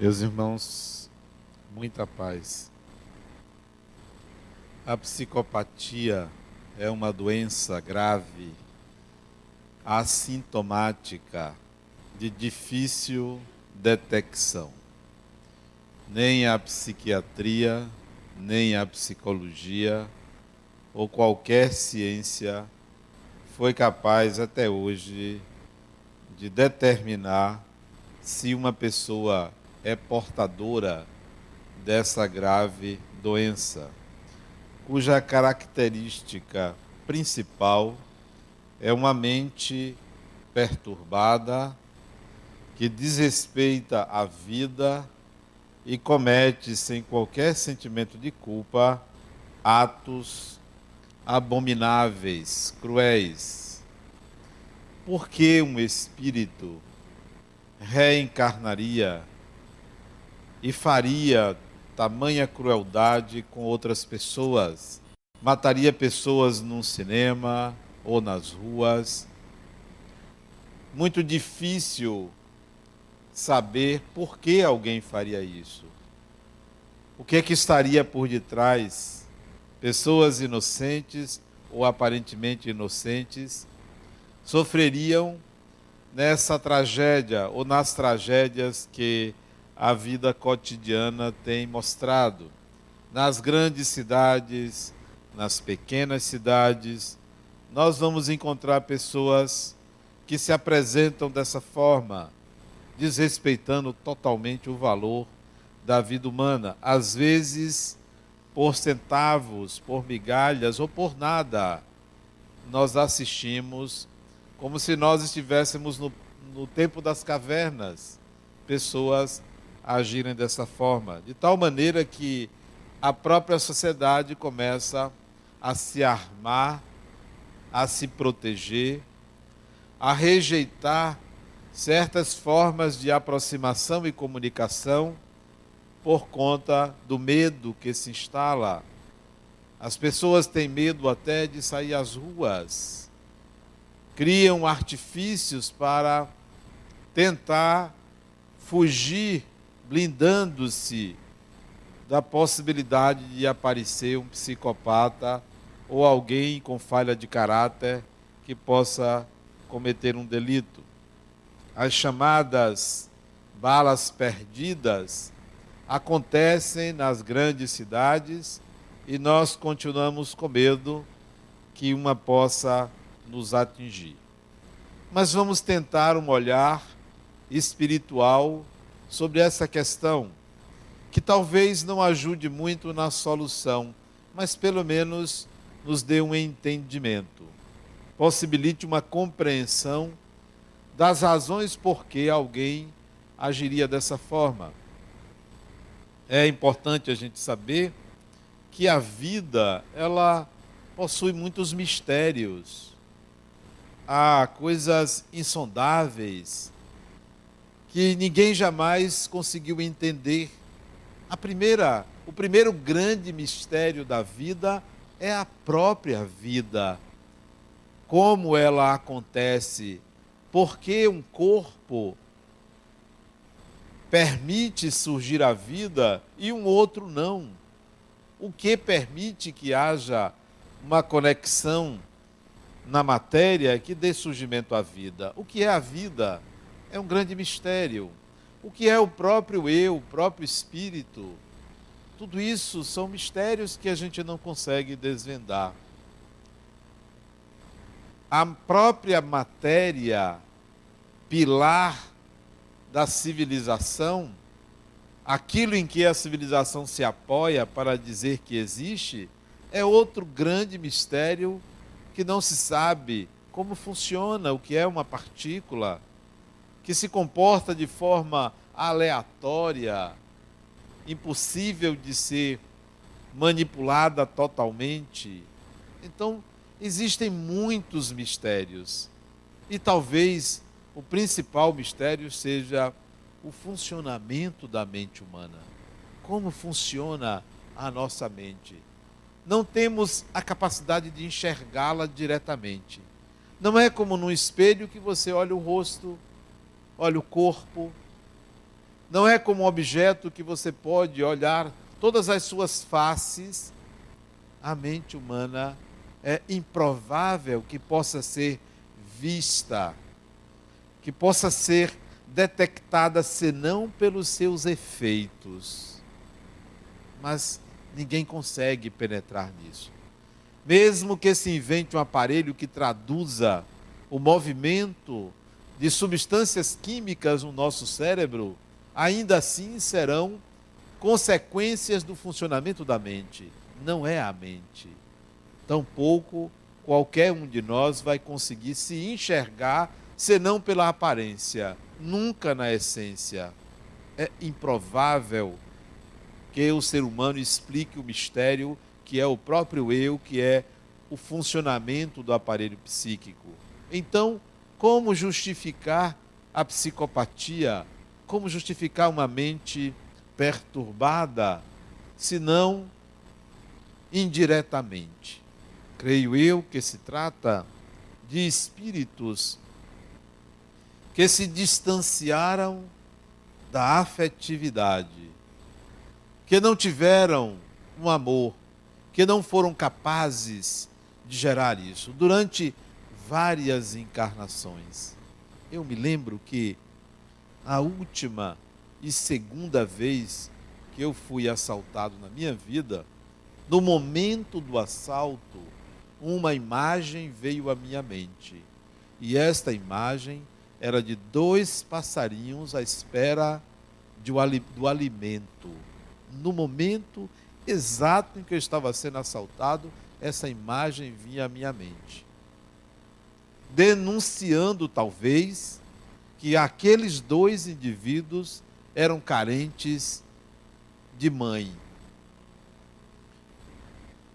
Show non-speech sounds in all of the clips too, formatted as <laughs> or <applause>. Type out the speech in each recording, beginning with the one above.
Meus irmãos, muita paz. A psicopatia é uma doença grave, assintomática, de difícil detecção. Nem a psiquiatria, nem a psicologia ou qualquer ciência foi capaz até hoje de determinar se uma pessoa é portadora dessa grave doença, cuja característica principal é uma mente perturbada que desrespeita a vida e comete sem qualquer sentimento de culpa atos abomináveis, cruéis. Por que um espírito reencarnaria e faria tamanha crueldade com outras pessoas. Mataria pessoas num cinema ou nas ruas. Muito difícil saber por que alguém faria isso. O que é que estaria por detrás? Pessoas inocentes ou aparentemente inocentes sofreriam nessa tragédia ou nas tragédias que a vida cotidiana tem mostrado. Nas grandes cidades, nas pequenas cidades, nós vamos encontrar pessoas que se apresentam dessa forma, desrespeitando totalmente o valor da vida humana, às vezes por centavos, por migalhas ou por nada. Nós assistimos como se nós estivéssemos no, no tempo das cavernas, pessoas agirem dessa forma, de tal maneira que a própria sociedade começa a se armar, a se proteger, a rejeitar certas formas de aproximação e comunicação por conta do medo que se instala. As pessoas têm medo até de sair às ruas, criam artifícios para tentar fugir blindando-se da possibilidade de aparecer um psicopata ou alguém com falha de caráter que possa cometer um delito. As chamadas balas perdidas acontecem nas grandes cidades e nós continuamos com medo que uma possa nos atingir. Mas vamos tentar um olhar espiritual sobre essa questão, que talvez não ajude muito na solução, mas pelo menos nos dê um entendimento, possibilite uma compreensão das razões por que alguém agiria dessa forma. É importante a gente saber que a vida, ela possui muitos mistérios. Há coisas insondáveis, que ninguém jamais conseguiu entender. A primeira, o primeiro grande mistério da vida é a própria vida. Como ela acontece? Por que um corpo permite surgir a vida e um outro não? O que permite que haja uma conexão na matéria que dê surgimento à vida? O que é a vida? É um grande mistério. O que é o próprio eu, o próprio espírito? Tudo isso são mistérios que a gente não consegue desvendar. A própria matéria, pilar da civilização, aquilo em que a civilização se apoia para dizer que existe, é outro grande mistério que não se sabe como funciona, o que é uma partícula que se comporta de forma aleatória, impossível de ser manipulada totalmente. Então, existem muitos mistérios. E talvez o principal mistério seja o funcionamento da mente humana. Como funciona a nossa mente? Não temos a capacidade de enxergá-la diretamente. Não é como num espelho que você olha o rosto olha o corpo, Não é como um objeto que você pode olhar todas as suas faces. A mente humana é improvável que possa ser vista, que possa ser detectada senão pelos seus efeitos. Mas ninguém consegue penetrar nisso. Mesmo que se invente um aparelho que traduza o movimento de substâncias químicas no nosso cérebro, ainda assim serão consequências do funcionamento da mente. Não é a mente. Tampouco qualquer um de nós vai conseguir se enxergar senão pela aparência, nunca na essência. É improvável que o ser humano explique o mistério que é o próprio eu, que é o funcionamento do aparelho psíquico. Então, como justificar a psicopatia? Como justificar uma mente perturbada, se não indiretamente? Creio eu que se trata de espíritos que se distanciaram da afetividade, que não tiveram um amor, que não foram capazes de gerar isso durante várias encarnações. Eu me lembro que a última e segunda vez que eu fui assaltado na minha vida, no momento do assalto, uma imagem veio à minha mente. E esta imagem era de dois passarinhos à espera do alimento. No momento exato em que eu estava sendo assaltado, essa imagem vinha à minha mente. Denunciando, talvez, que aqueles dois indivíduos eram carentes de mãe.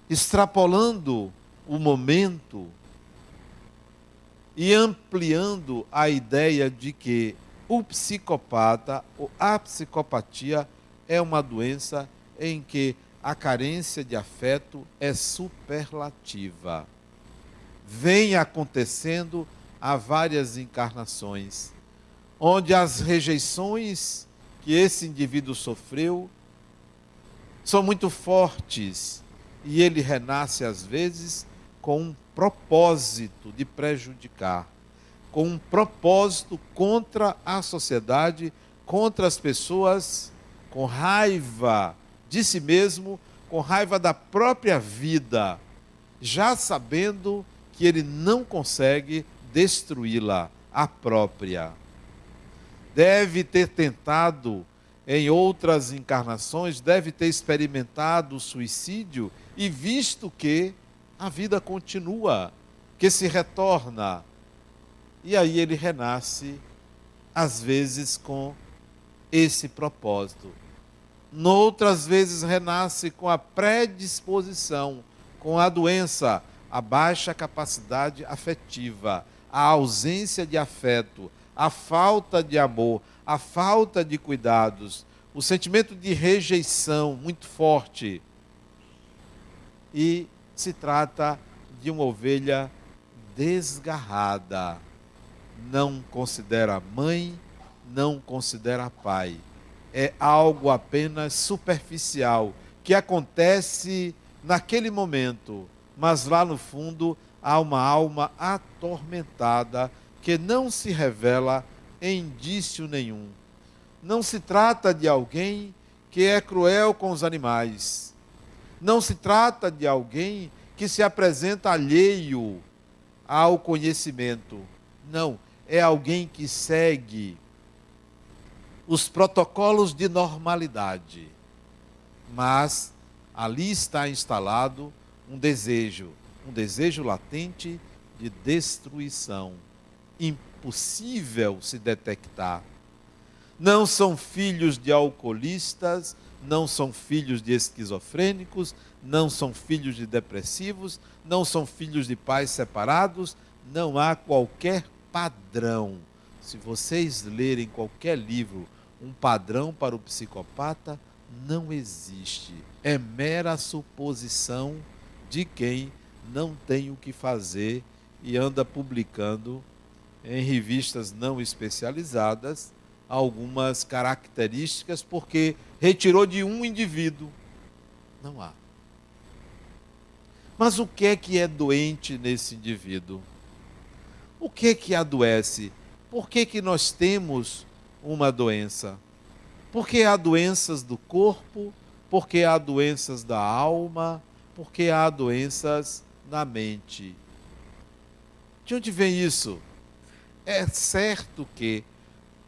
Extrapolando o momento e ampliando a ideia de que o psicopata ou a psicopatia é uma doença em que a carência de afeto é superlativa. Vem acontecendo há várias encarnações, onde as rejeições que esse indivíduo sofreu são muito fortes e ele renasce às vezes com um propósito de prejudicar, com um propósito contra a sociedade, contra as pessoas, com raiva de si mesmo, com raiva da própria vida, já sabendo que ele não consegue destruí-la, a própria. Deve ter tentado em outras encarnações, deve ter experimentado o suicídio e visto que a vida continua, que se retorna. E aí ele renasce, às vezes com esse propósito noutras vezes renasce com a predisposição, com a doença, a baixa capacidade afetiva, a ausência de afeto, a falta de amor, a falta de cuidados, o sentimento de rejeição muito forte. E se trata de uma ovelha desgarrada. Não considera mãe, não considera pai é algo apenas superficial, que acontece naquele momento, mas lá no fundo há uma alma atormentada que não se revela em indício nenhum. Não se trata de alguém que é cruel com os animais. Não se trata de alguém que se apresenta alheio ao conhecimento. Não, é alguém que segue os protocolos de normalidade. Mas ali está instalado um desejo, um desejo latente de destruição, impossível se detectar. Não são filhos de alcoolistas, não são filhos de esquizofrênicos, não são filhos de depressivos, não são filhos de pais separados, não há qualquer padrão. Se vocês lerem qualquer livro um padrão para o psicopata não existe. É mera suposição de quem não tem o que fazer e anda publicando em revistas não especializadas algumas características porque retirou de um indivíduo. Não há. Mas o que é que é doente nesse indivíduo? O que é que adoece? Por que, que nós temos uma doença? Porque há doenças do corpo, porque há doenças da alma, porque há doenças na mente. De onde vem isso? É certo que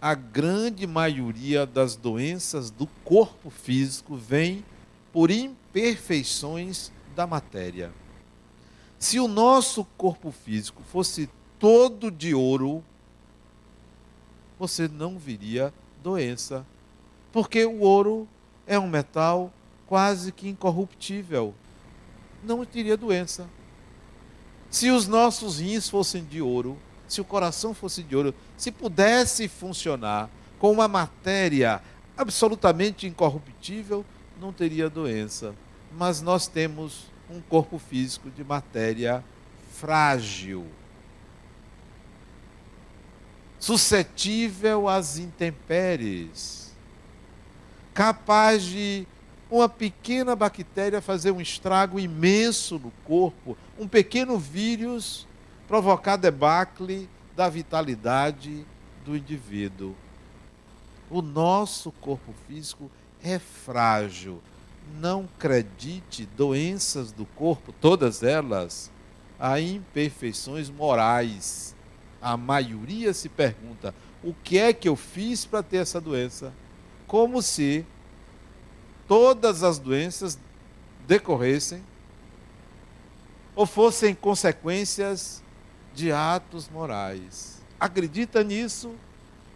a grande maioria das doenças do corpo físico vem por imperfeições da matéria. Se o nosso corpo físico fosse todo de ouro, você não viria doença. Porque o ouro é um metal quase que incorruptível. Não teria doença. Se os nossos rins fossem de ouro, se o coração fosse de ouro, se pudesse funcionar com uma matéria absolutamente incorruptível, não teria doença. Mas nós temos um corpo físico de matéria frágil, suscetível às intempéries, capaz de uma pequena bactéria fazer um estrago imenso no corpo, um pequeno vírus provocar debacle da vitalidade do indivíduo. O nosso corpo físico é frágil, não acredite doenças do corpo, todas elas, a imperfeições morais. A maioria se pergunta: o que é que eu fiz para ter essa doença? Como se todas as doenças decorressem ou fossem consequências de atos morais. Acredita nisso?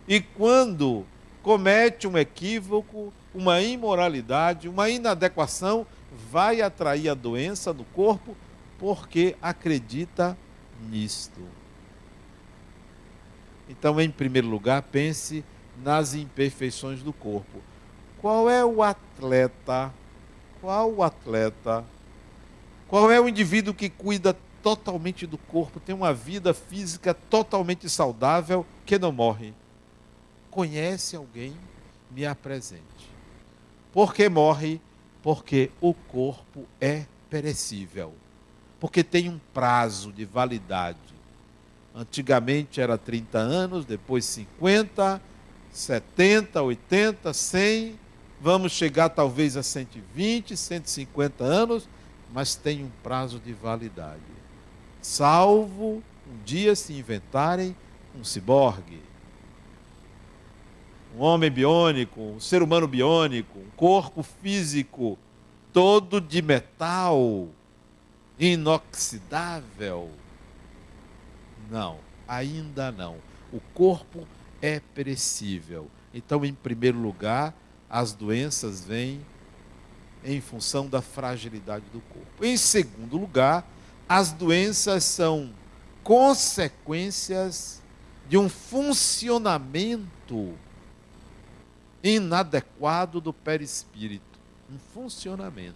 E quando comete um equívoco, uma imoralidade, uma inadequação, vai atrair a doença no corpo porque acredita nisto. Então, em primeiro lugar, pense nas imperfeições do corpo. Qual é o atleta? Qual o atleta? Qual é o indivíduo que cuida totalmente do corpo, tem uma vida física totalmente saudável, que não morre? Conhece alguém? Me apresente. Por que morre? Porque o corpo é perecível. Porque tem um prazo de validade. Antigamente era 30 anos, depois 50, 70, 80, 100. Vamos chegar talvez a 120, 150 anos, mas tem um prazo de validade. Salvo um dia se inventarem um ciborgue um homem biônico, um ser humano biônico, um corpo físico todo de metal, inoxidável. Não, ainda não. O corpo é perecível. Então, em primeiro lugar, as doenças vêm em função da fragilidade do corpo. Em segundo lugar, as doenças são consequências de um funcionamento inadequado do perispírito, um funcionamento.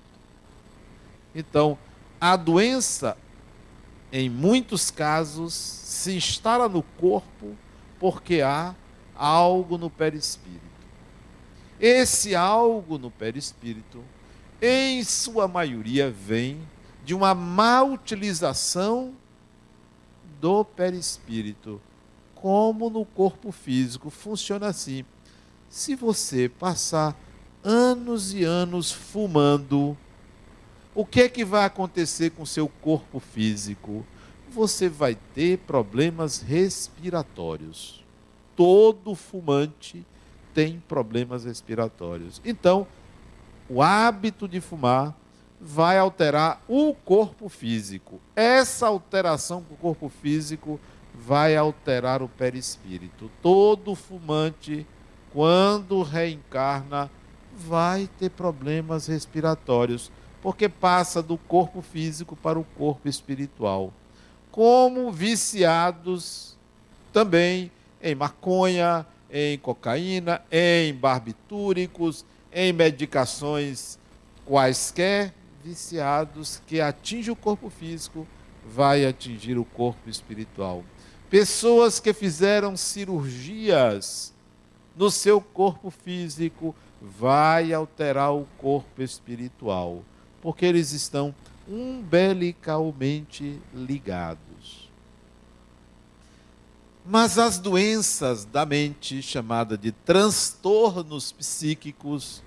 Então, a doença, em muitos casos, se instala no corpo porque há algo no perispírito. Esse algo no perispírito, em sua maioria, vem de uma má utilização do perispírito, como no corpo físico. Funciona assim se você passar anos e anos fumando, o que é que vai acontecer com seu corpo físico? Você vai ter problemas respiratórios. Todo fumante tem problemas respiratórios. Então, o hábito de fumar vai alterar o corpo físico. Essa alteração do corpo físico vai alterar o perispírito. Todo fumante quando reencarna, vai ter problemas respiratórios, porque passa do corpo físico para o corpo espiritual. Como viciados também em maconha, em cocaína, em barbitúricos, em medicações quaisquer, viciados que atingem o corpo físico, vai atingir o corpo espiritual. Pessoas que fizeram cirurgias no seu corpo físico, vai alterar o corpo espiritual, porque eles estão umbilicalmente ligados. Mas as doenças da mente, chamada de transtornos psíquicos,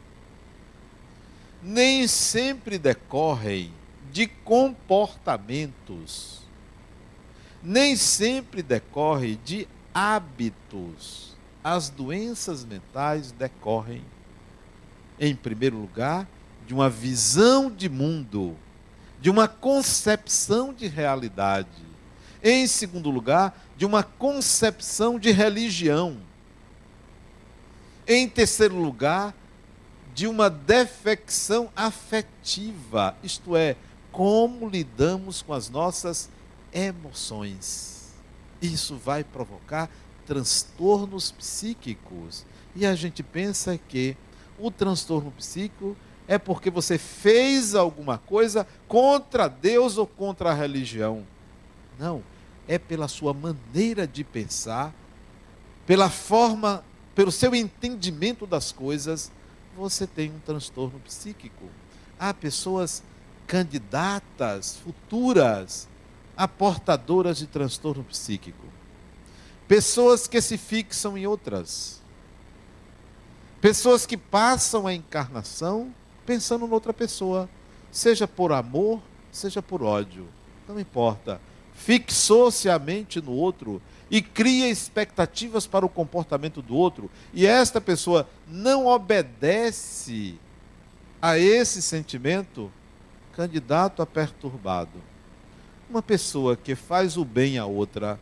nem sempre decorrem de comportamentos, nem sempre decorre de hábitos. As doenças mentais decorrem, em primeiro lugar, de uma visão de mundo, de uma concepção de realidade. Em segundo lugar, de uma concepção de religião. Em terceiro lugar, de uma defecção afetiva, isto é, como lidamos com as nossas emoções. Isso vai provocar transtornos psíquicos. E a gente pensa que o transtorno psíquico é porque você fez alguma coisa contra Deus ou contra a religião. Não, é pela sua maneira de pensar, pela forma, pelo seu entendimento das coisas você tem um transtorno psíquico. Há pessoas candidatas, futuras, a portadoras de transtorno psíquico. Pessoas que se fixam em outras. Pessoas que passam a encarnação pensando noutra pessoa, seja por amor, seja por ódio. Não importa. Fixou-se a mente no outro e cria expectativas para o comportamento do outro, e esta pessoa não obedece a esse sentimento, candidato a perturbado. Uma pessoa que faz o bem a outra,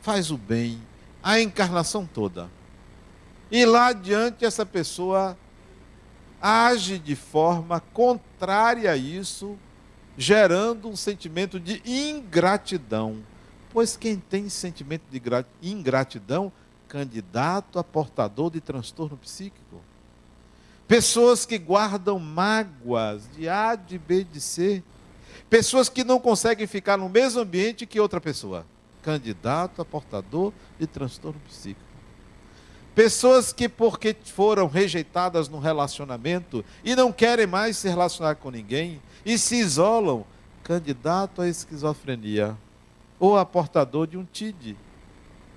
faz o bem a encarnação toda. E lá adiante essa pessoa age de forma contrária a isso, gerando um sentimento de ingratidão Pois quem tem sentimento de ingratidão, candidato a portador de transtorno psíquico. Pessoas que guardam mágoas de A, de B, de C. Pessoas que não conseguem ficar no mesmo ambiente que outra pessoa. Candidato a portador de transtorno psíquico. Pessoas que, porque foram rejeitadas no relacionamento e não querem mais se relacionar com ninguém e se isolam, candidato à esquizofrenia ou a portador de um TID,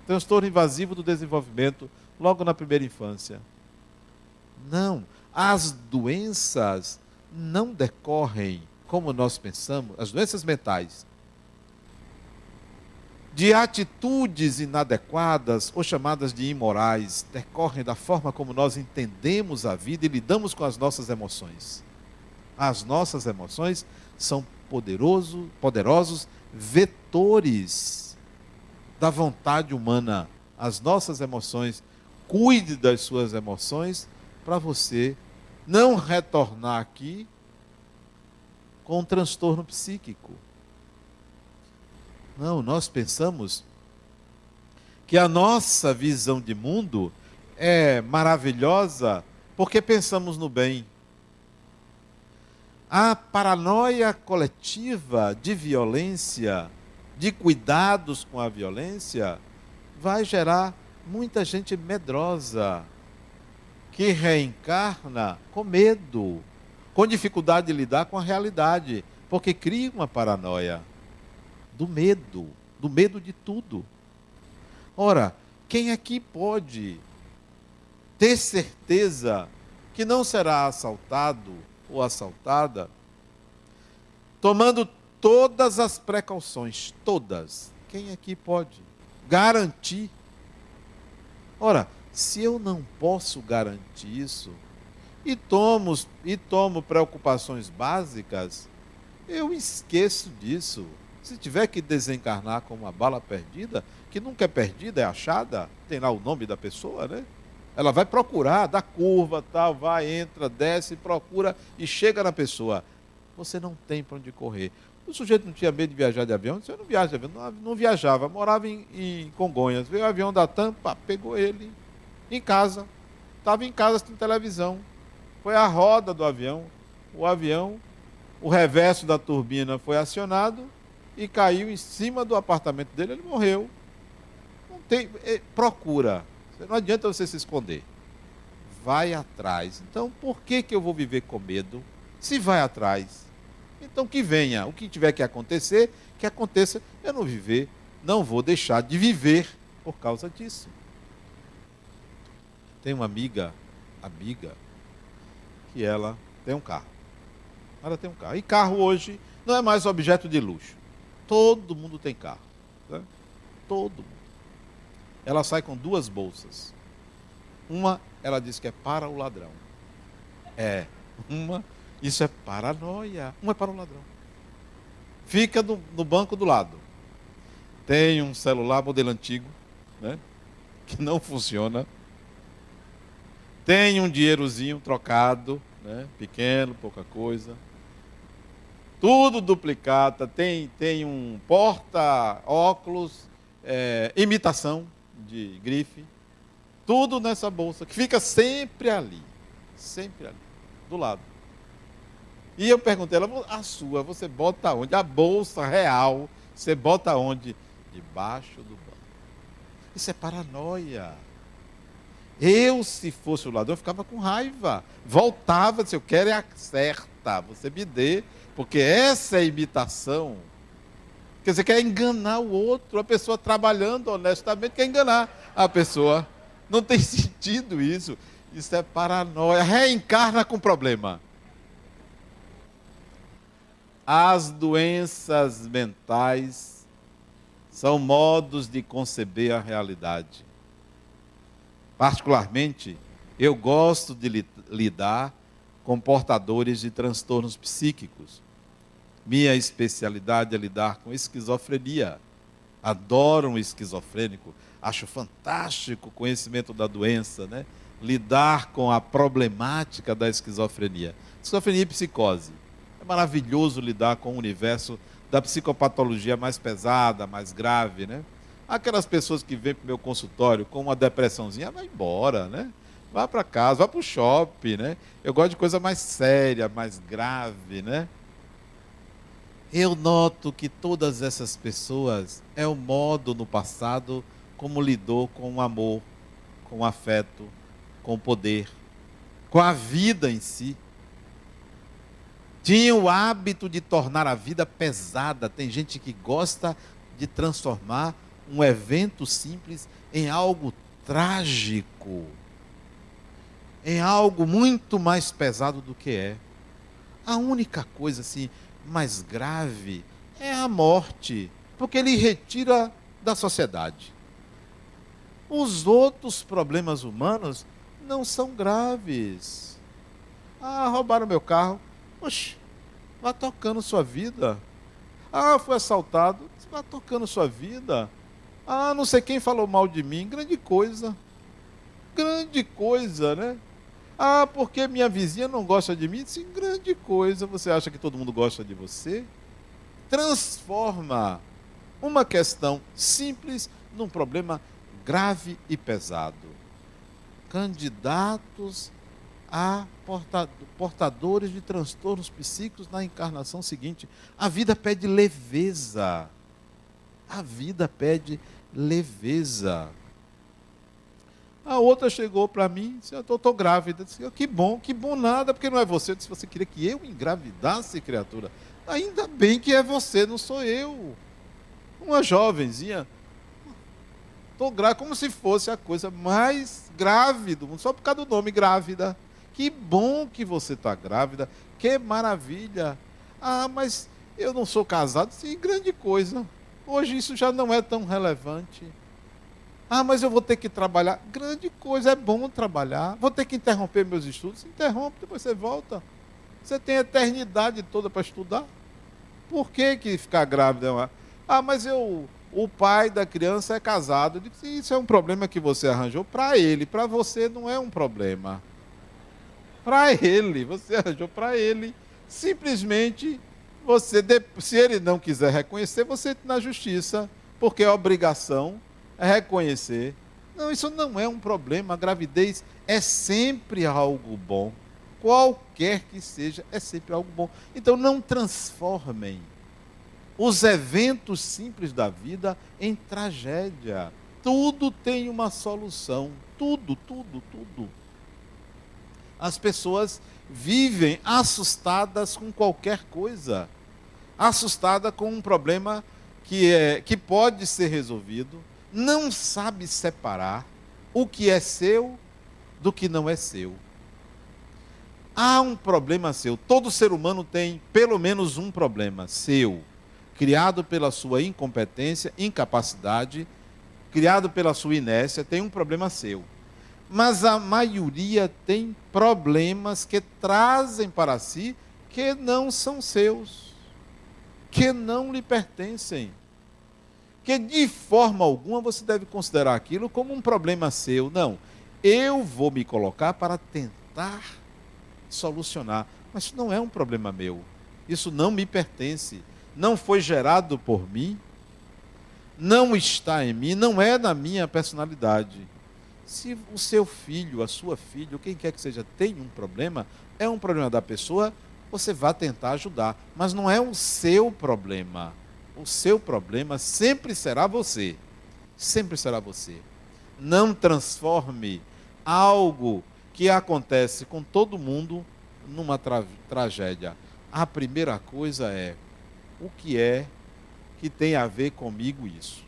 transtorno invasivo do desenvolvimento, logo na primeira infância. Não, as doenças não decorrem como nós pensamos, as doenças mentais, de atitudes inadequadas ou chamadas de imorais, decorrem da forma como nós entendemos a vida e lidamos com as nossas emoções. As nossas emoções são poderoso, poderosos vetores da vontade humana, as nossas emoções. Cuide das suas emoções para você não retornar aqui com um transtorno psíquico. Não, nós pensamos que a nossa visão de mundo é maravilhosa porque pensamos no bem. A paranoia coletiva de violência, de cuidados com a violência, vai gerar muita gente medrosa, que reencarna com medo, com dificuldade de lidar com a realidade, porque cria uma paranoia do medo, do medo de tudo. Ora, quem aqui pode ter certeza que não será assaltado ou assaltada, tomando todas as precauções, todas. Quem aqui pode garantir? Ora, se eu não posso garantir isso, e tomo, e tomo preocupações básicas, eu esqueço disso. Se tiver que desencarnar com uma bala perdida, que nunca é perdida, é achada, tem lá o nome da pessoa, né? Ela vai procurar, dá curva, tal, vai, entra, desce, procura e chega na pessoa. Você não tem para onde correr. O sujeito não tinha medo de viajar de avião, você não viaja de avião, não, viajava, morava em, em, Congonhas. Veio o avião da Tampa, pegou ele em casa. Estava em casa assistindo televisão. Foi a roda do avião. O avião, o reverso da turbina foi acionado e caiu em cima do apartamento dele, ele morreu. Não tem, eh, procura Não adianta você se esconder. Vai atrás. Então, por que, que eu vou viver com medo? Se vai atrás. Então, que venha. O que tiver que acontecer, que aconteça. Eu não viver, não vou deixar de viver por causa disso. Tem uma amiga, amiga, que ela tem um carro. Ela tem um carro. E carro hoje não é mais objeto de luxo. Todo mundo tem carro. Né? Todo mundo. Ela sai com duas bolsas. Uma, ela diz que é para o ladrão. É. Uma, isso é paranoia. Uma é para o ladrão. Fica no, no banco do lado. Tem um celular modelo antigo, né? Que não funciona. Tem um dinheirozinho trocado, né? Pequeno, pouca coisa tudo duplicata, tem, tem um porta-óculos, é, imitação de grife, tudo nessa bolsa, que fica sempre ali, sempre ali, do lado. E eu perguntei ela, a sua, você bota onde? A bolsa real, você bota onde? Debaixo do banco. Isso é paranoia. Eu, se fosse o ladrão, ficava com raiva. Voltava, se eu quero é a certa, você me dê porque essa é imitação. Quer dizer, quer enganar o outro. A pessoa trabalhando honestamente quer enganar a pessoa. Não tem <laughs> sentido isso. Isso é paranoia. Reencarna com problema. As doenças mentais são modos de conceber a realidade. Particularmente, eu gosto de lidar com portadores de transtornos psíquicos. Minha especialidade é lidar com esquizofrenia. Adoro um esquizofrênico, acho fantástico o conhecimento da doença, né? Lidar com a problemática da esquizofrenia. Esquizofrenia e psicose. É maravilhoso lidar com o universo da psicopatologia mais pesada, mais grave, né? Aquelas pessoas que vêm para o meu consultório com uma depressãozinha, vai embora, né? Vá para casa, vá para o shopping, né? Eu gosto de coisa mais séria, mais grave, né? Eu noto que todas essas pessoas é o modo no passado como lidou com o amor, com o afeto, com o poder, com a vida em si. Tinha o hábito de tornar a vida pesada. Tem gente que gosta de transformar um evento simples em algo trágico, em algo muito mais pesado do que é. A única coisa assim mais grave é a morte, porque ele retira da sociedade. Os outros problemas humanos não são graves. Ah, roubaram meu carro. Oxe, vá tocando sua vida. Ah, foi assaltado. Vá tocando sua vida. Ah, não sei quem falou mal de mim. Grande coisa. Grande coisa, né? Ah, porque minha vizinha não gosta de mim? Sim, grande coisa. Você acha que todo mundo gosta de você? Transforma uma questão simples num problema grave e pesado. Candidatos a portadores de transtornos psíquicos na encarnação seguinte. A vida pede leveza. A vida pede leveza. A outra chegou para mim disse, eu estou grávida. Disse, que bom, que bom nada, porque não é você. Eu disse, você queria que eu engravidasse, criatura? Ainda bem que é você, não sou eu. Uma jovenzinha. Estou grávida, como se fosse a coisa mais grave do mundo, só por causa do nome grávida. Que bom que você está grávida, que maravilha. Ah, mas eu não sou casado, sim, grande coisa. Hoje isso já não é tão relevante. Ah, mas eu vou ter que trabalhar. Grande coisa, é bom trabalhar. Vou ter que interromper meus estudos. Interrompe, depois você volta. Você tem a eternidade toda para estudar. Por que, que ficar grávida? Ah, mas eu, o pai da criança é casado. Eu disse, isso é um problema que você arranjou para ele. Para você não é um problema. Para ele, você arranjou para ele. Simplesmente, você, se ele não quiser reconhecer, você na justiça, porque é obrigação é reconhecer. Não, isso não é um problema. A gravidez é sempre algo bom. Qualquer que seja, é sempre algo bom. Então não transformem os eventos simples da vida em tragédia. Tudo tem uma solução. tudo, tudo, tudo. As pessoas vivem assustadas com qualquer coisa, assustada com um problema que, é, que pode ser resolvido, não sabe separar o que é seu do que não é seu. Há um problema seu. Todo ser humano tem pelo menos um problema seu, criado pela sua incompetência, incapacidade, criado pela sua inércia, tem um problema seu. Mas a maioria tem problemas que trazem para si que não são seus, que não lhe pertencem. Que de forma alguma você deve considerar aquilo como um problema seu. Não. Eu vou me colocar para tentar solucionar. Mas isso não é um problema meu. Isso não me pertence. Não foi gerado por mim. Não está em mim. Não é da minha personalidade. Se o seu filho, a sua filha, quem quer que seja, tem um problema, é um problema da pessoa, você vai tentar ajudar. Mas não é o seu problema. O seu problema sempre será você. Sempre será você. Não transforme algo que acontece com todo mundo numa tra tragédia. A primeira coisa é o que é que tem a ver comigo isso.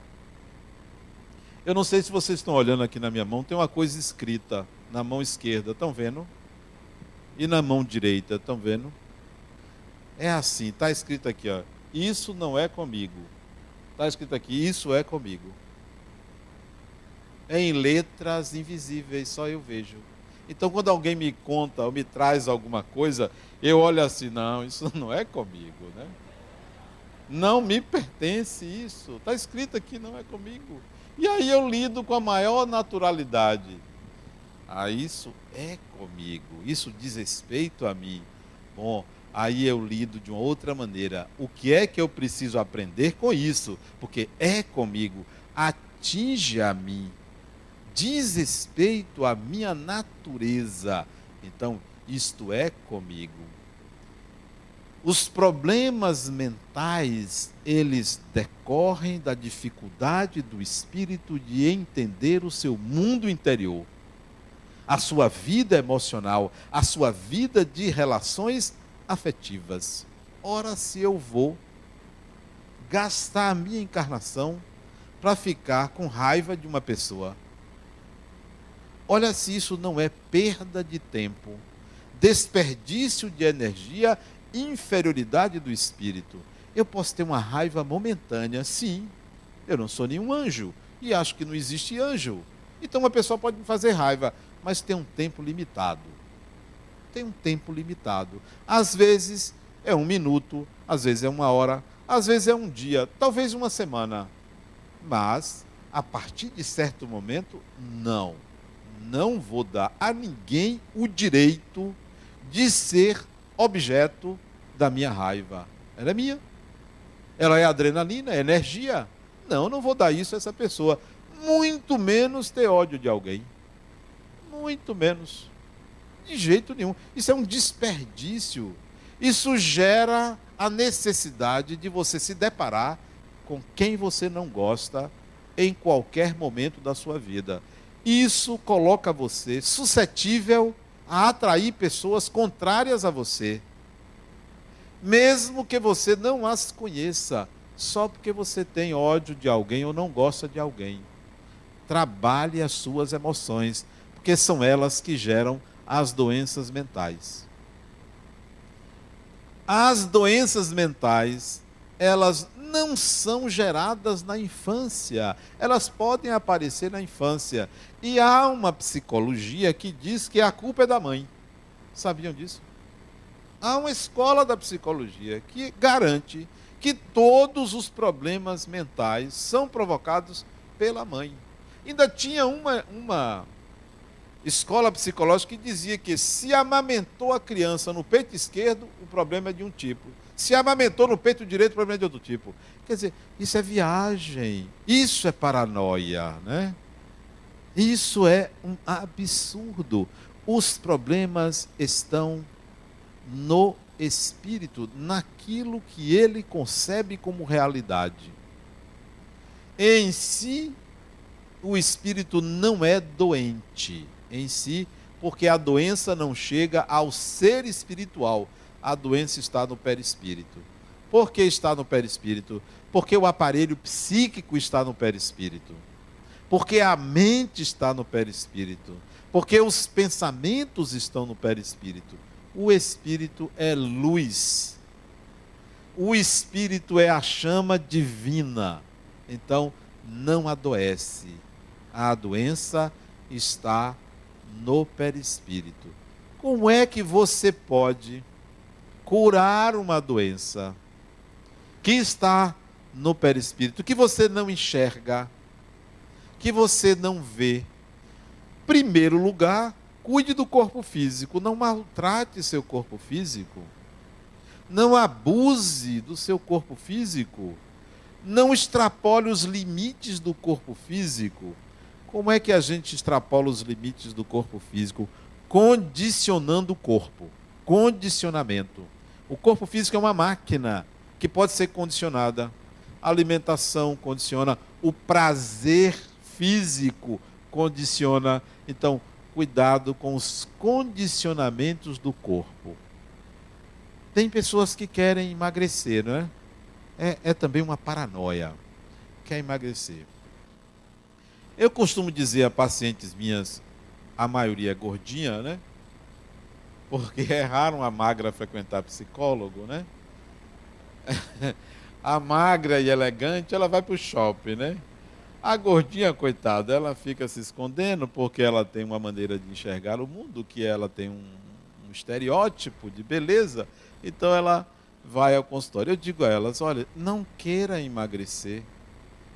Eu não sei se vocês estão olhando aqui na minha mão, tem uma coisa escrita na mão esquerda, estão vendo? E na mão direita, estão vendo? É assim, está escrito aqui, ó. Isso não é comigo. Está escrito aqui, isso é comigo em letras invisíveis, só eu vejo. Então, quando alguém me conta ou me traz alguma coisa, eu olho assim: não, isso não é comigo, né? Não me pertence isso. Está escrito aqui, não é comigo. E aí eu lido com a maior naturalidade. Ah, isso é comigo, isso diz respeito a mim. Bom, aí eu lido de uma outra maneira. O que é que eu preciso aprender com isso? Porque é comigo, atinge a mim diz respeito à minha natureza. Então, isto é comigo. Os problemas mentais, eles decorrem da dificuldade do espírito de entender o seu mundo interior, a sua vida emocional, a sua vida de relações afetivas. Ora, se eu vou gastar a minha encarnação para ficar com raiva de uma pessoa, Olha se isso não é perda de tempo, desperdício de energia, inferioridade do espírito. Eu posso ter uma raiva momentânea, sim. Eu não sou nenhum anjo e acho que não existe anjo. Então uma pessoa pode me fazer raiva, mas tem um tempo limitado. Tem um tempo limitado. Às vezes é um minuto, às vezes é uma hora, às vezes é um dia, talvez uma semana. Mas, a partir de certo momento, não não vou dar a ninguém o direito de ser objeto da minha raiva. Ela é minha. Ela é adrenalina, é energia. Não, não vou dar isso a essa pessoa. Muito menos ter ódio de alguém. Muito menos. De jeito nenhum. Isso é um desperdício. Isso gera a necessidade de você se deparar com quem você não gosta em qualquer momento da sua vida isso coloca você suscetível a atrair pessoas contrárias a você. Mesmo que você não as conheça, só porque você tem ódio de alguém ou não gosta de alguém. Trabalhe as suas emoções, porque são elas que geram as doenças mentais. As doenças mentais, elas não são geradas na infância, elas podem aparecer na infância. E há uma psicologia que diz que a culpa é da mãe. Sabiam disso? Há uma escola da psicologia que garante que todos os problemas mentais são provocados pela mãe. Ainda tinha uma, uma escola psicológica que dizia que se amamentou a criança no peito esquerdo, o problema é de um tipo. Se amamentou no peito direito, o problema é de outro tipo. Quer dizer, isso é viagem, isso é paranoia, né? Isso é um absurdo. Os problemas estão no espírito, naquilo que ele concebe como realidade. Em si, o espírito não é doente em si, porque a doença não chega ao ser espiritual. A doença está no perispírito. Por que está no perispírito? Porque o aparelho psíquico está no perispírito. Porque a mente está no perispírito. Porque os pensamentos estão no perispírito. O espírito é luz. O espírito é a chama divina. Então, não adoece. A doença está no perispírito. Como é que você pode curar uma doença que está no perispírito, que você não enxerga, que você não vê? Primeiro lugar, cuide do corpo físico, não maltrate seu corpo físico. Não abuse do seu corpo físico. Não extrapole os limites do corpo físico. Como é que a gente extrapola os limites do corpo físico? Condicionando o corpo. Condicionamento. O corpo físico é uma máquina que pode ser condicionada. A alimentação condiciona, o prazer físico condiciona. Então, cuidado com os condicionamentos do corpo. Tem pessoas que querem emagrecer, não é? É, é também uma paranoia. Quer emagrecer. Eu costumo dizer a pacientes minhas, a maioria é gordinha, né? Porque <laughs> é raro uma magra frequentar psicólogo, né? <laughs> a magra e elegante, ela vai para o shopping, né? A gordinha, coitada, ela fica se escondendo porque ela tem uma maneira de enxergar o mundo, que ela tem um, um estereótipo de beleza, então ela vai ao consultório. Eu digo a elas: olha, não queira emagrecer,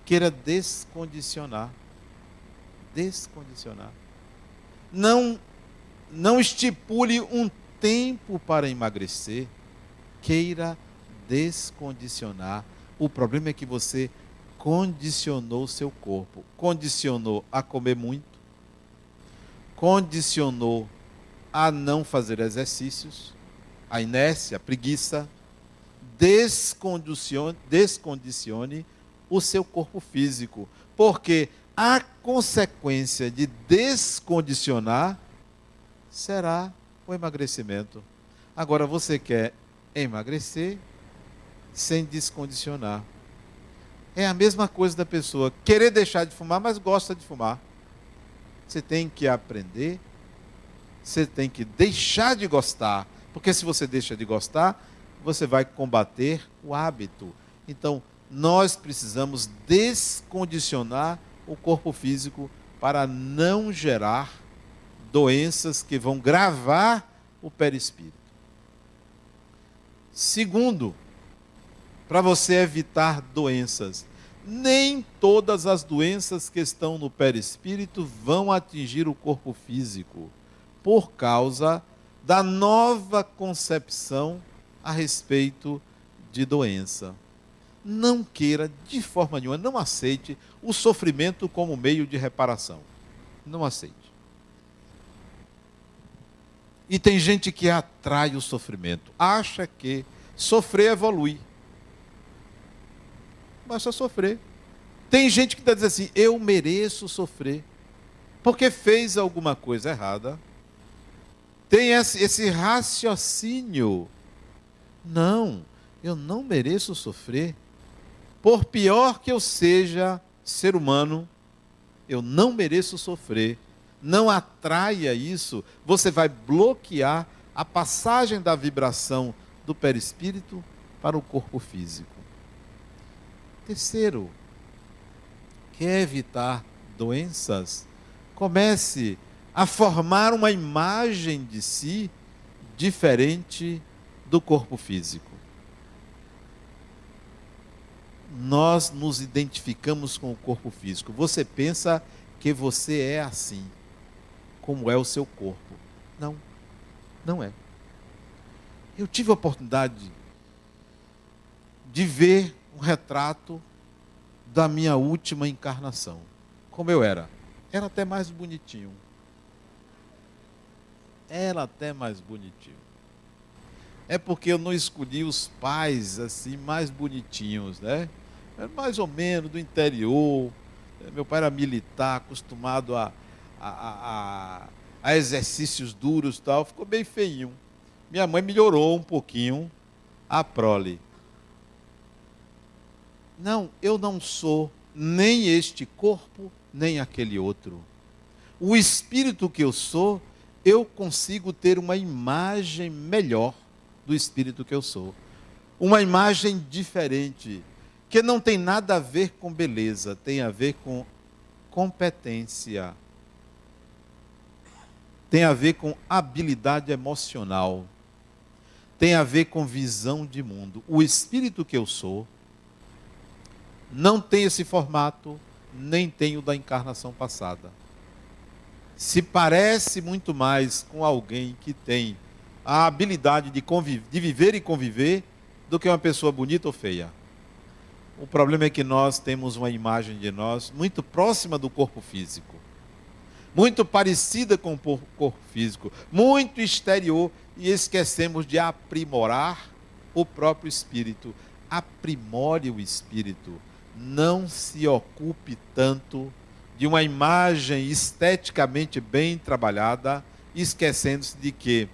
queira descondicionar descondicionar. Não, não estipule um tempo para emagrecer. Queira descondicionar. O problema é que você condicionou seu corpo. Condicionou a comer muito. Condicionou a não fazer exercícios. A inércia, a preguiça. Descondicione, descondicione o seu corpo físico. Porque a consequência de descondicionar será o emagrecimento. Agora você quer emagrecer sem descondicionar. É a mesma coisa da pessoa querer deixar de fumar, mas gosta de fumar. Você tem que aprender, você tem que deixar de gostar, porque se você deixa de gostar, você vai combater o hábito. Então, nós precisamos descondicionar o corpo físico para não gerar doenças que vão gravar o perispírito. Segundo, para você evitar doenças, nem todas as doenças que estão no perispírito vão atingir o corpo físico, por causa da nova concepção a respeito de doença não queira de forma nenhuma, não aceite o sofrimento como meio de reparação. Não aceite. E tem gente que atrai o sofrimento, acha que sofrer evolui. Basta sofrer. Tem gente que está dizendo assim: eu mereço sofrer, porque fez alguma coisa errada. Tem esse, esse raciocínio. Não, eu não mereço sofrer por pior que eu seja ser humano, eu não mereço sofrer. Não atraia isso, você vai bloquear a passagem da vibração do perispírito para o corpo físico. Terceiro, quer evitar doenças? Comece a formar uma imagem de si diferente do corpo físico. nós nos identificamos com o corpo físico. Você pensa que você é assim, como é o seu corpo. Não, não é. Eu tive a oportunidade de ver um retrato da minha última encarnação. Como eu era. Era até mais bonitinho. Era até mais bonitinho. É porque eu não escolhi os pais assim mais bonitinhos, né? mais ou menos do interior, Meu pai era militar, acostumado a, a, a, a exercícios duros tal, ficou bem feinho. Minha mãe melhorou um pouquinho a prole. Não, eu não sou nem este corpo, nem aquele outro. O espírito que eu sou, eu consigo ter uma imagem melhor do espírito que eu sou. Uma imagem diferente, que não tem nada a ver com beleza, tem a ver com competência. Tem a ver com habilidade emocional. Tem a ver com visão de mundo. O espírito que eu sou não tem esse formato, nem tem o da encarnação passada. Se parece muito mais com alguém que tem a habilidade de, de viver e conviver do que uma pessoa bonita ou feia. O problema é que nós temos uma imagem de nós muito próxima do corpo físico, muito parecida com o corpo físico, muito exterior, e esquecemos de aprimorar o próprio espírito. Aprimore o espírito. Não se ocupe tanto de uma imagem esteticamente bem trabalhada, esquecendo-se de que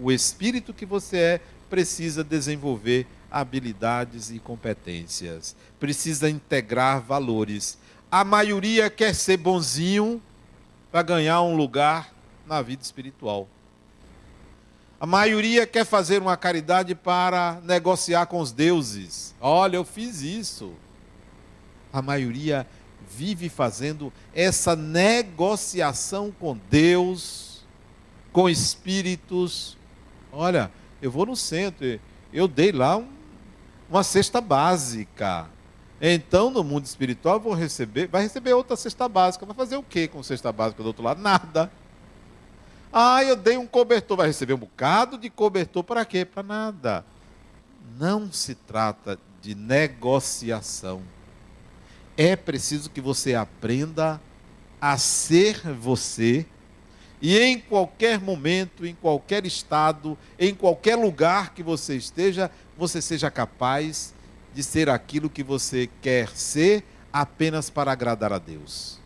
o espírito que você é precisa desenvolver habilidades e competências, precisa integrar valores. A maioria quer ser bonzinho para ganhar um lugar na vida espiritual. A maioria quer fazer uma caridade para negociar com os deuses. Olha, eu fiz isso. A maioria vive fazendo essa negociação com Deus, com espíritos. Olha, eu vou no centro, eu dei lá um uma cesta básica. Então, no mundo espiritual, vou receber, vai receber outra cesta básica. Vai fazer o que com cesta básica do outro lado? Nada. Ah, eu dei um cobertor, vai receber um bocado de cobertor para quê? Para nada. Não se trata de negociação. É preciso que você aprenda a ser você e em qualquer momento, em qualquer estado, em qualquer lugar que você esteja, você seja capaz de ser aquilo que você quer ser apenas para agradar a Deus.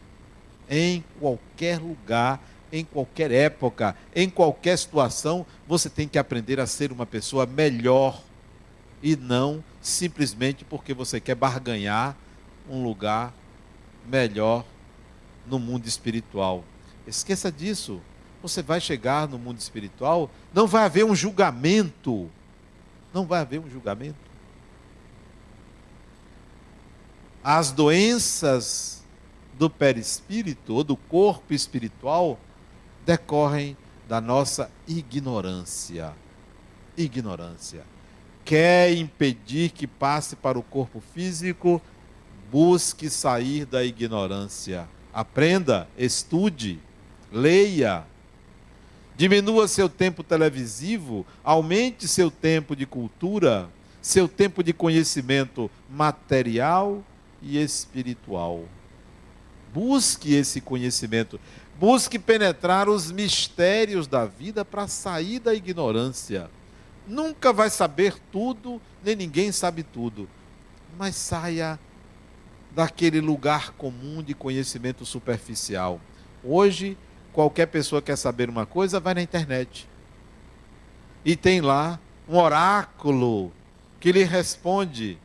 Em qualquer lugar, em qualquer época, em qualquer situação, você tem que aprender a ser uma pessoa melhor e não simplesmente porque você quer barganhar um lugar melhor no mundo espiritual. Esqueça disso. Você vai chegar no mundo espiritual, não vai haver um julgamento não vai haver um julgamento. As doenças do perispírito ou do corpo espiritual decorrem da nossa ignorância. Ignorância. Quer impedir que passe para o corpo físico? Busque sair da ignorância. Aprenda, estude, leia, Diminua seu tempo televisivo, aumente seu tempo de cultura, seu tempo de conhecimento material e espiritual. Busque esse conhecimento, busque penetrar os mistérios da vida para sair da ignorância. Nunca vai saber tudo, nem ninguém sabe tudo, mas saia daquele lugar comum de conhecimento superficial. Hoje, qualquer pessoa quer saber uma coisa, vai na internet. E tem lá um oráculo que lhe responde.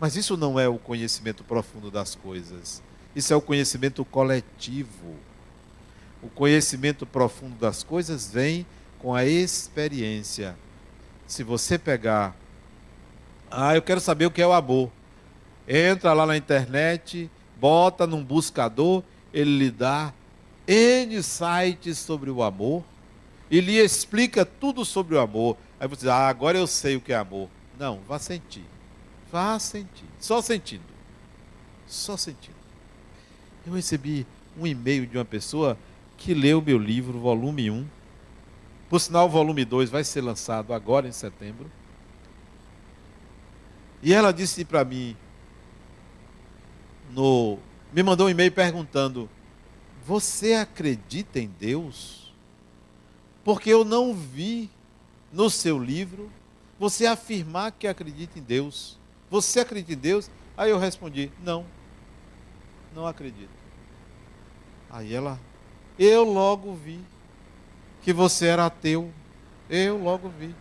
Mas isso não é o conhecimento profundo das coisas. Isso é o conhecimento coletivo. O conhecimento profundo das coisas vem com a experiência. Se você pegar, ah, eu quero saber o que é o amor. Entra lá na internet, bota num buscador, ele lhe dá N sites sobre o amor e lhe explica tudo sobre o amor. Aí você diz, ah, agora eu sei o que é amor. Não, vá sentir. Vá sentir. Só sentindo. Só sentindo. Eu recebi um e-mail de uma pessoa que leu meu livro, volume 1. Por sinal, o volume 2 vai ser lançado agora em setembro. E ela disse para mim, no, me mandou um e-mail perguntando: você acredita em Deus? Porque eu não vi no seu livro você afirmar que acredita em Deus. Você acredita em Deus? Aí eu respondi: não, não acredito. Aí ela, eu logo vi que você era ateu. Eu logo vi.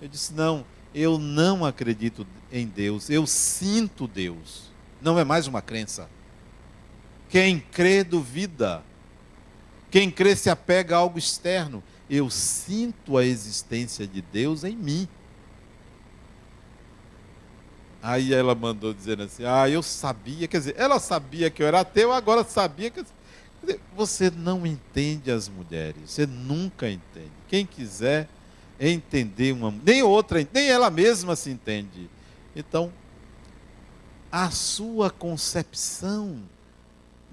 Eu disse: Não, eu não acredito em Deus, eu sinto Deus. Não é mais uma crença. Quem crê duvida. Quem crê se apega a algo externo. Eu sinto a existência de Deus em mim. Aí ela mandou dizendo assim: Ah, eu sabia, quer dizer, ela sabia que eu era ateu, agora sabia que. Você não entende as mulheres, você nunca entende. Quem quiser entender uma. Nem outra, nem ela mesma se entende. Então, a sua concepção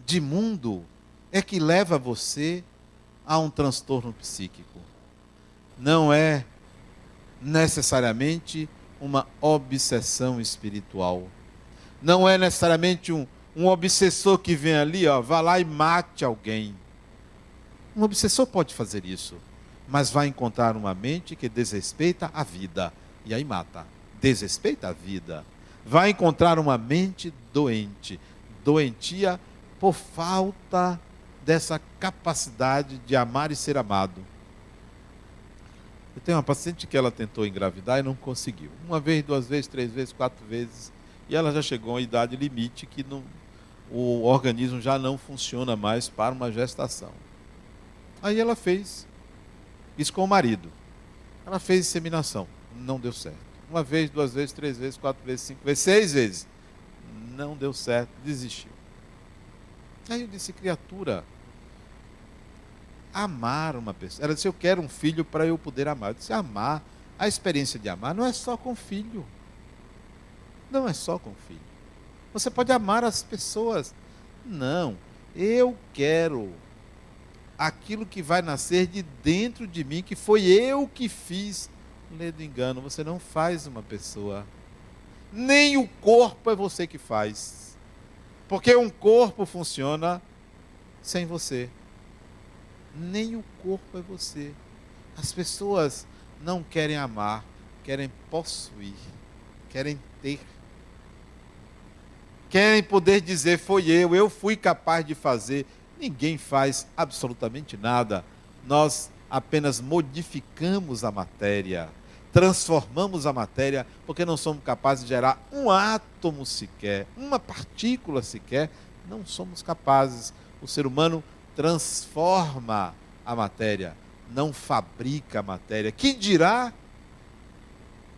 de mundo é que leva você a um transtorno psíquico. Não é necessariamente uma obsessão espiritual. Não é necessariamente um, um obsessor que vem ali, ó, vá lá e mate alguém. Um obsessor pode fazer isso, mas vai encontrar uma mente que desrespeita a vida e aí mata. Desrespeita a vida. Vai encontrar uma mente doente, doentia por falta dessa capacidade de amar e ser amado. Eu tenho uma paciente que ela tentou engravidar e não conseguiu. Uma vez, duas vezes, três vezes, quatro vezes. E ela já chegou a uma idade limite que não, o organismo já não funciona mais para uma gestação. Aí ela fez isso com o marido. Ela fez inseminação. Não deu certo. Uma vez, duas vezes, três vezes, quatro vezes, cinco vezes, seis vezes. Não deu certo, desistiu. Aí eu disse, criatura, amar uma pessoa. Ela disse: Eu quero um filho para eu poder amar. Eu disse: Amar, a experiência de amar não é só com filho. Não é só com filho. Você pode amar as pessoas. Não. Eu quero aquilo que vai nascer de dentro de mim, que foi eu que fiz. Lê engano, você não faz uma pessoa. Nem o corpo é você que faz. Porque um corpo funciona sem você nem o corpo é você. As pessoas não querem amar, querem possuir, querem ter. Querem poder dizer, foi eu, eu fui capaz de fazer. Ninguém faz absolutamente nada. Nós apenas modificamos a matéria, transformamos a matéria, porque não somos capazes de gerar um átomo sequer, uma partícula sequer. Não somos capazes. O ser humano transforma a matéria, não fabrica a matéria. Que dirá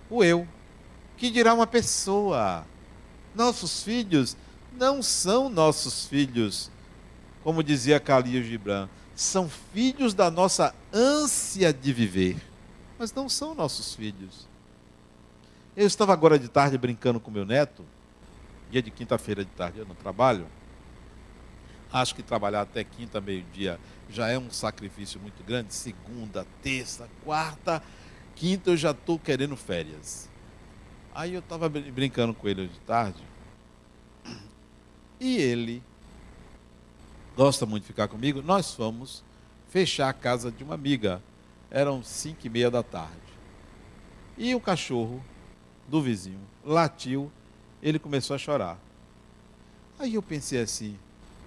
o eu? Que dirá uma pessoa? Nossos filhos não são nossos filhos, como dizia Khalil Gibran, são filhos da nossa ânsia de viver, mas não são nossos filhos. Eu estava agora de tarde brincando com meu neto, dia de quinta-feira de tarde, eu não trabalho. Acho que trabalhar até quinta, meio-dia, já é um sacrifício muito grande. Segunda, terça, quarta, quinta, eu já estou querendo férias. Aí eu estava brincando com ele de tarde. E ele gosta muito de ficar comigo. Nós fomos fechar a casa de uma amiga. Eram cinco e meia da tarde. E o cachorro do vizinho latiu. Ele começou a chorar. Aí eu pensei assim: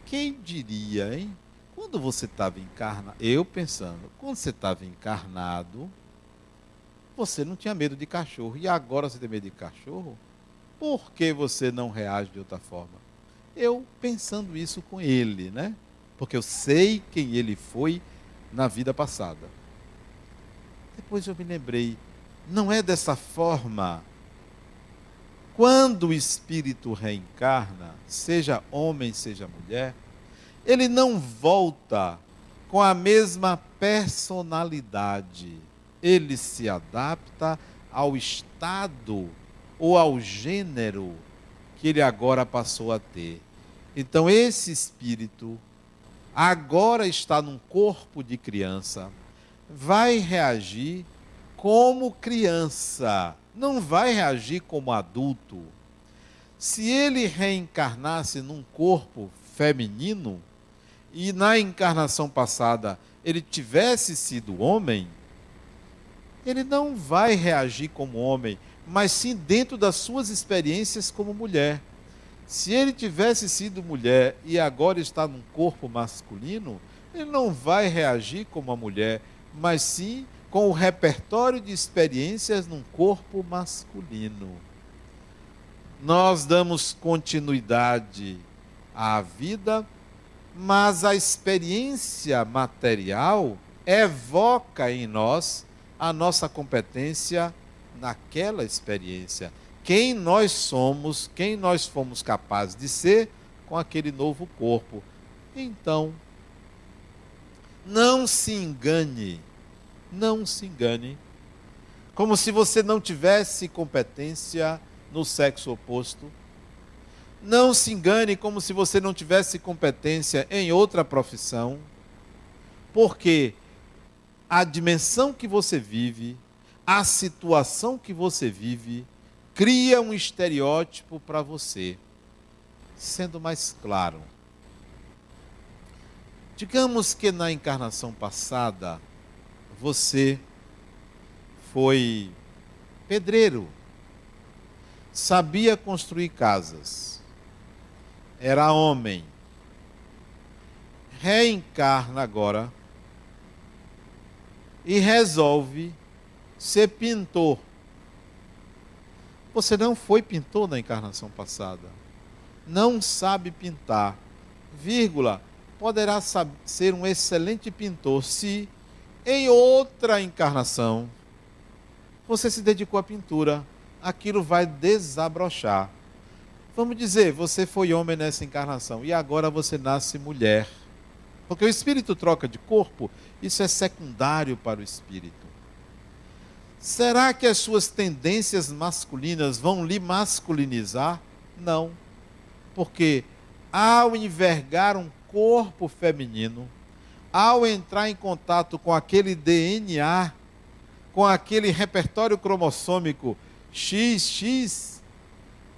quem diria, hein? Quando você estava encarnado, eu pensando, quando você estava encarnado, você não tinha medo de cachorro. E agora você tem medo de cachorro? Por que você não reage de outra forma? Eu pensando isso com ele, né? Porque eu sei quem ele foi na vida passada. Depois eu me lembrei, não é dessa forma quando o espírito reencarna, seja homem, seja mulher, ele não volta com a mesma personalidade. Ele se adapta ao estado ou ao gênero que ele agora passou a ter. Então, esse espírito agora está num corpo de criança, vai reagir como criança não vai reagir como adulto. Se ele reencarnasse num corpo feminino e na encarnação passada ele tivesse sido homem, ele não vai reagir como homem, mas sim dentro das suas experiências como mulher. Se ele tivesse sido mulher e agora está num corpo masculino, ele não vai reagir como a mulher, mas sim com o repertório de experiências num corpo masculino. Nós damos continuidade à vida, mas a experiência material evoca em nós a nossa competência naquela experiência. Quem nós somos, quem nós fomos capazes de ser com aquele novo corpo. Então, não se engane, não se engane, como se você não tivesse competência no sexo oposto. Não se engane como se você não tivesse competência em outra profissão, porque a dimensão que você vive, a situação que você vive, cria um estereótipo para você. Sendo mais claro, digamos que na encarnação passada você foi pedreiro, sabia construir casas, era homem, reencarna agora e resolve ser pintor. Você não foi pintor na encarnação passada. Não sabe pintar. Vírgula, poderá ser um excelente pintor se em outra encarnação você se dedicou à pintura. Aquilo vai desabrochar. Vamos dizer, você foi homem nessa encarnação e agora você nasce mulher. Porque o espírito troca de corpo, isso é secundário para o espírito. Será que as suas tendências masculinas vão lhe masculinizar? Não. Porque ao envergar um corpo feminino, ao entrar em contato com aquele DNA, com aquele repertório cromossômico XX,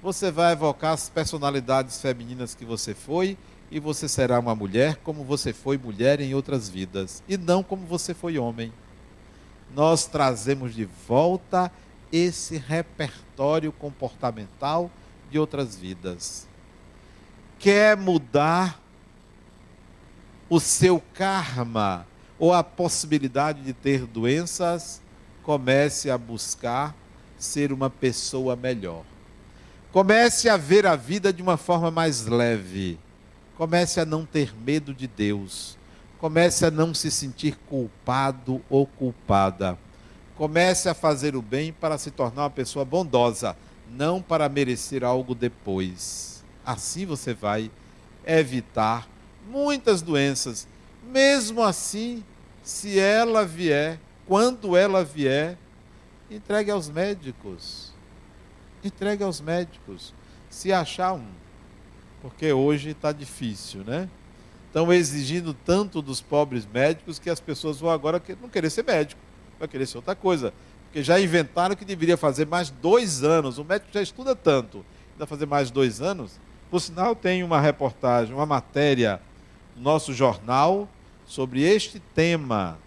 você vai evocar as personalidades femininas que você foi e você será uma mulher como você foi mulher em outras vidas e não como você foi homem. Nós trazemos de volta esse repertório comportamental de outras vidas. Quer mudar o seu karma ou a possibilidade de ter doenças? Comece a buscar ser uma pessoa melhor. Comece a ver a vida de uma forma mais leve Comece a não ter medo de Deus. Comece a não se sentir culpado ou culpada. Comece a fazer o bem para se tornar uma pessoa bondosa, não para merecer algo depois. Assim você vai evitar muitas doenças. Mesmo assim, se ela vier, quando ela vier, entregue aos médicos. Entregue aos médicos. Se achar um porque hoje está difícil, né? Estão exigindo tanto dos pobres médicos que as pessoas vão agora não querer ser médico, vai querer ser outra coisa. Porque já inventaram que deveria fazer mais dois anos. O médico já estuda tanto, ainda fazer mais dois anos. Por sinal, tem uma reportagem, uma matéria nosso jornal sobre este tema,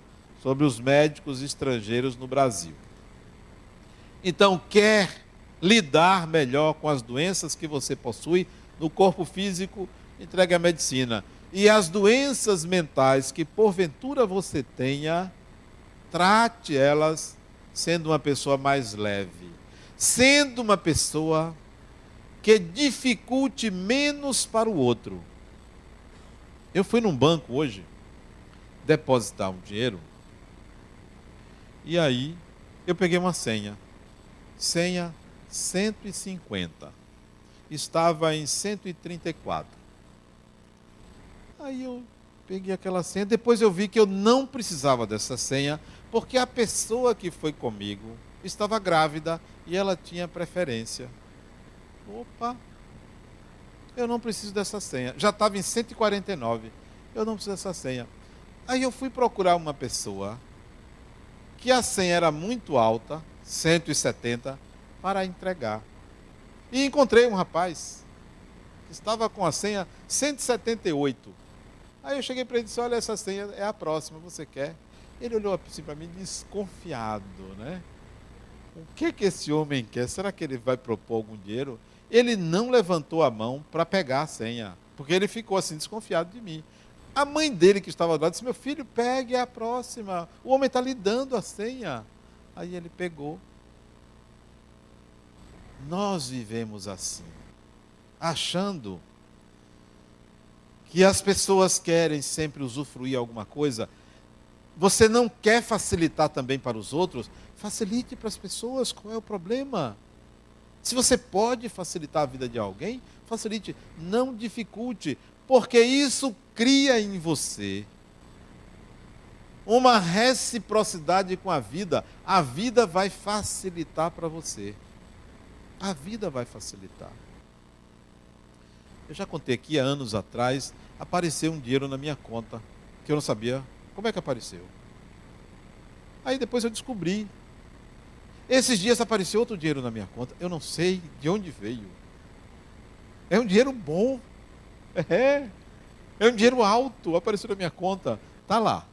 sobre os médicos estrangeiros no Brasil. Então, quer lidar melhor com as doenças que você possui, no corpo físico, entregue à medicina. E as doenças mentais que porventura você tenha, trate elas sendo uma pessoa mais leve, sendo uma pessoa que dificulte menos para o outro. Eu fui num banco hoje depositar um dinheiro e aí eu peguei uma senha. Senha 150 estava em 134. Aí eu peguei aquela senha, depois eu vi que eu não precisava dessa senha, porque a pessoa que foi comigo estava grávida e ela tinha preferência. Opa, eu não preciso dessa senha. Já estava em 149. Eu não preciso dessa senha. Aí eu fui procurar uma pessoa que a senha era muito alta, 170, para entregar. E encontrei um rapaz que estava com a senha 178. Aí eu cheguei para ele e disse: Olha, essa senha é a próxima, você quer? Ele olhou assim para mim desconfiado, né? O que que esse homem quer? Será que ele vai propor algum dinheiro? Ele não levantou a mão para pegar a senha, porque ele ficou assim desconfiado de mim. A mãe dele que estava lá disse: Meu filho, pegue a próxima. O homem está lhe dando a senha. Aí ele pegou. Nós vivemos assim, achando que as pessoas querem sempre usufruir alguma coisa. Você não quer facilitar também para os outros? Facilite para as pessoas, qual é o problema? Se você pode facilitar a vida de alguém, facilite, não dificulte, porque isso cria em você uma reciprocidade com a vida. A vida vai facilitar para você. A vida vai facilitar. Eu já contei aqui há anos atrás, apareceu um dinheiro na minha conta, que eu não sabia como é que apareceu. Aí depois eu descobri. Esses dias apareceu outro dinheiro na minha conta, eu não sei de onde veio. É um dinheiro bom. <laughs> É. É um dinheiro alto, apareceu na minha conta. Está lá.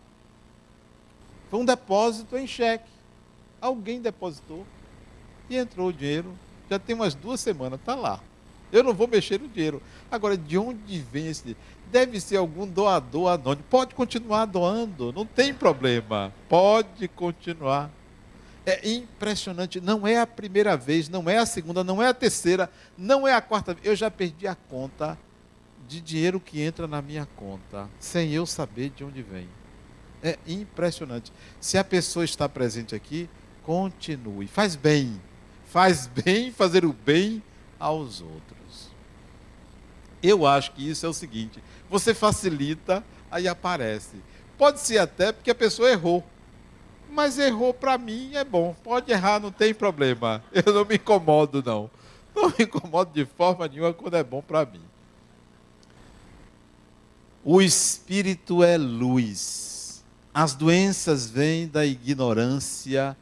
Foi um depósito em cheque. Alguém depositou e entrou o dinheiro. Já tem umas duas semanas, está lá. Eu não vou mexer no dinheiro. Agora, de onde vem esse dinheiro? Deve ser algum doador anônimo. Pode continuar doando, não tem problema. Pode continuar. É impressionante. Não é a primeira vez, não é a segunda, não é a terceira, não é a quarta vez. Eu já perdi a conta de dinheiro que entra na minha conta, sem eu saber de onde vem. É impressionante. Se a pessoa está presente aqui, continue. Faz bem. Faz bem fazer o bem aos outros. Eu acho que isso é o seguinte: você facilita, aí aparece. Pode ser até porque a pessoa errou. Mas errou para mim é bom. Pode errar, não tem problema. Eu não me incomodo, não. Não me incomodo de forma nenhuma quando é bom para mim. O Espírito é luz. As doenças vêm da ignorância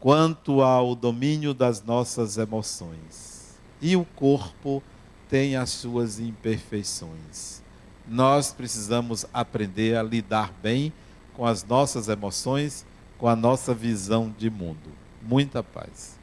quanto ao domínio das nossas emoções. E o corpo tem as suas imperfeições. Nós precisamos aprender a lidar bem com as nossas emoções, com a nossa visão de mundo. Muita paz.